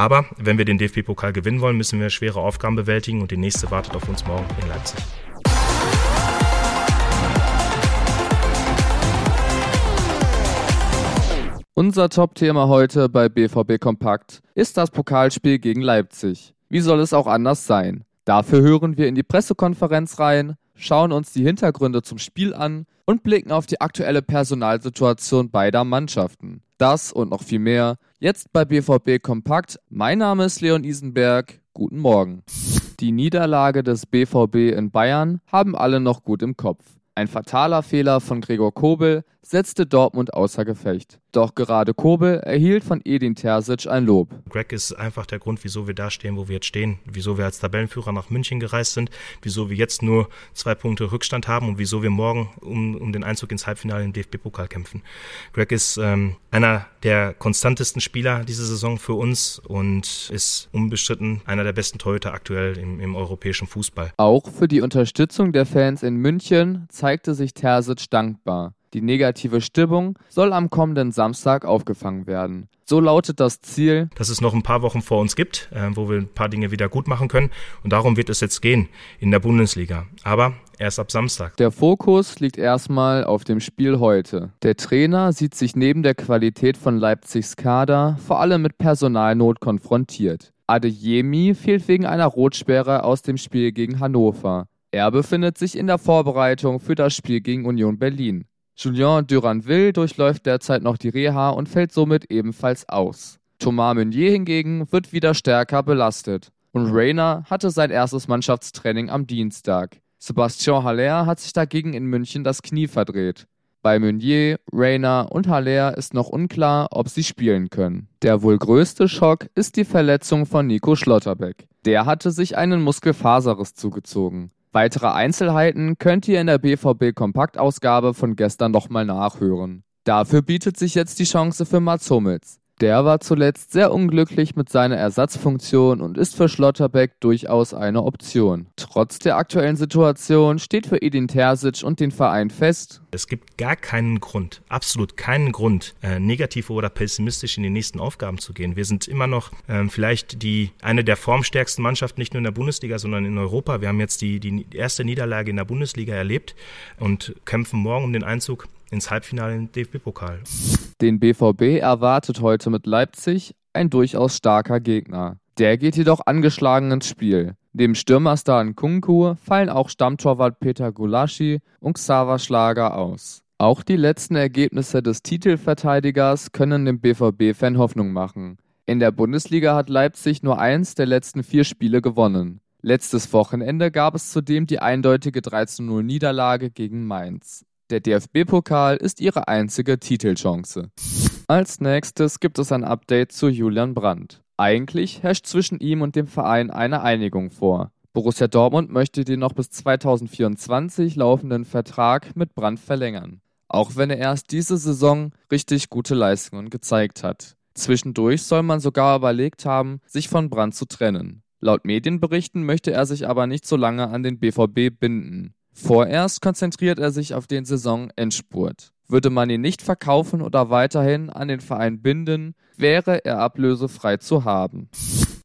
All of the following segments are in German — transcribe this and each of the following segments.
Aber wenn wir den DFB-Pokal gewinnen wollen, müssen wir schwere Aufgaben bewältigen und die nächste wartet auf uns morgen in Leipzig. Unser Top-Thema heute bei BVB Kompakt ist das Pokalspiel gegen Leipzig. Wie soll es auch anders sein? Dafür hören wir in die Pressekonferenz rein, schauen uns die Hintergründe zum Spiel an und blicken auf die aktuelle Personalsituation beider Mannschaften. Das und noch viel mehr jetzt bei BVB Kompakt. Mein Name ist Leon Isenberg. Guten Morgen. Die Niederlage des BVB in Bayern haben alle noch gut im Kopf. Ein fataler Fehler von Gregor Kobel setzte Dortmund außer Gefecht. Doch gerade Kobel erhielt von Edin Terzic ein Lob. Greg ist einfach der Grund, wieso wir da stehen, wo wir jetzt stehen, wieso wir als Tabellenführer nach München gereist sind, wieso wir jetzt nur zwei Punkte Rückstand haben und wieso wir morgen um, um den Einzug ins Halbfinale im DFB-Pokal kämpfen. Greg ist ähm, einer der konstantesten Spieler diese Saison für uns und ist unbestritten einer der besten Torhüter aktuell im, im europäischen Fußball. Auch für die Unterstützung der Fans in München zeigte sich Terzic dankbar. Die negative Stimmung soll am kommenden Samstag aufgefangen werden. So lautet das Ziel, dass es noch ein paar Wochen vor uns gibt, äh, wo wir ein paar Dinge wieder gut machen können. Und darum wird es jetzt gehen in der Bundesliga. Aber erst ab Samstag. Der Fokus liegt erstmal auf dem Spiel heute. Der Trainer sieht sich neben der Qualität von Leipzigs Kader vor allem mit Personalnot konfrontiert. Adeyemi fehlt wegen einer Rotsperre aus dem Spiel gegen Hannover. Er befindet sich in der Vorbereitung für das Spiel gegen Union Berlin. Julien Duranville durchläuft derzeit noch die Reha und fällt somit ebenfalls aus. Thomas Meunier hingegen wird wieder stärker belastet. Und Rayner hatte sein erstes Mannschaftstraining am Dienstag. Sebastian Haller hat sich dagegen in München das Knie verdreht. Bei Meunier, Rayner und Haller ist noch unklar, ob sie spielen können. Der wohl größte Schock ist die Verletzung von Nico Schlotterbeck. Der hatte sich einen Muskelfaserriss zugezogen. Weitere Einzelheiten könnt ihr in der BVB Kompaktausgabe von gestern nochmal nachhören. Dafür bietet sich jetzt die Chance für Mats Hummels. Der war zuletzt sehr unglücklich mit seiner Ersatzfunktion und ist für Schlotterbeck durchaus eine Option. Trotz der aktuellen Situation steht für Edin Terzic und den Verein fest, es gibt gar keinen Grund, absolut keinen Grund, äh, negativ oder pessimistisch in die nächsten Aufgaben zu gehen. Wir sind immer noch ähm, vielleicht die eine der formstärksten Mannschaften, nicht nur in der Bundesliga, sondern in Europa. Wir haben jetzt die, die erste Niederlage in der Bundesliga erlebt und kämpfen morgen um den Einzug ins Halbfinale im DFB-Pokal. Den BVB erwartet heute mit Leipzig ein durchaus starker Gegner. Der geht jedoch angeschlagen ins Spiel. Neben Stürmerstar Nkunku fallen auch Stammtorwart Peter Gulaschi und Xaver Schlager aus. Auch die letzten Ergebnisse des Titelverteidigers können dem BVB-Fan Hoffnung machen. In der Bundesliga hat Leipzig nur eins der letzten vier Spiele gewonnen. Letztes Wochenende gab es zudem die eindeutige 13-0 Niederlage gegen Mainz. Der DFB-Pokal ist ihre einzige Titelchance. Als nächstes gibt es ein Update zu Julian Brandt. Eigentlich herrscht zwischen ihm und dem Verein eine Einigung vor. Borussia Dortmund möchte den noch bis 2024 laufenden Vertrag mit Brandt verlängern. Auch wenn er erst diese Saison richtig gute Leistungen gezeigt hat. Zwischendurch soll man sogar überlegt haben, sich von Brandt zu trennen. Laut Medienberichten möchte er sich aber nicht so lange an den BVB binden. Vorerst konzentriert er sich auf den Saisonendspurt. Würde man ihn nicht verkaufen oder weiterhin an den Verein binden, wäre er ablösefrei zu haben.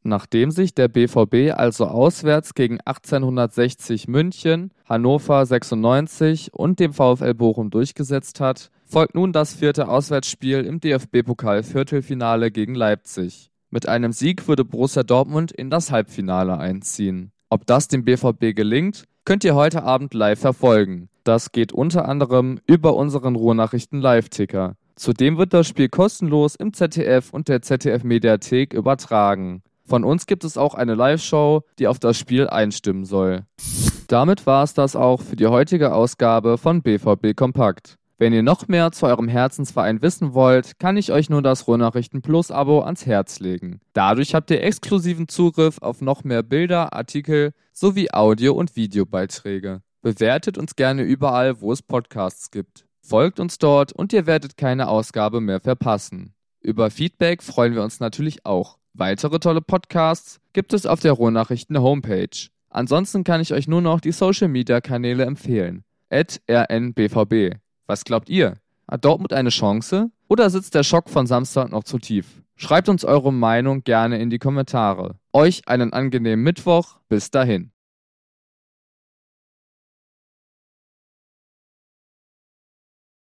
Nachdem sich der BVB also auswärts gegen 1860 München, Hannover 96 und dem VfL Bochum durchgesetzt hat, folgt nun das vierte Auswärtsspiel im DFB-Pokal Viertelfinale gegen Leipzig. Mit einem Sieg würde Borussia Dortmund in das Halbfinale einziehen. Ob das dem BVB gelingt, könnt ihr heute Abend live verfolgen. Das geht unter anderem über unseren Ruhrnachrichten Live-Ticker. Zudem wird das Spiel kostenlos im ZDF und der ZDF-Mediathek übertragen. Von uns gibt es auch eine Live-Show, die auf das Spiel einstimmen soll. Damit war es das auch für die heutige Ausgabe von BVB Kompakt. Wenn ihr noch mehr zu eurem Herzensverein wissen wollt, kann ich euch nur das Ruhrnachrichten Plus Abo ans Herz legen. Dadurch habt ihr exklusiven Zugriff auf noch mehr Bilder, Artikel sowie Audio- und Videobeiträge. Bewertet uns gerne überall, wo es Podcasts gibt. Folgt uns dort und ihr werdet keine Ausgabe mehr verpassen. Über Feedback freuen wir uns natürlich auch. Weitere tolle Podcasts gibt es auf der Ruhrnachrichten Homepage. Ansonsten kann ich euch nur noch die Social Media Kanäle empfehlen. rnbvb. Was glaubt ihr? Hat Dortmund eine Chance? Oder sitzt der Schock von Samstag noch zu tief? Schreibt uns eure Meinung gerne in die Kommentare. Euch einen angenehmen Mittwoch. Bis dahin.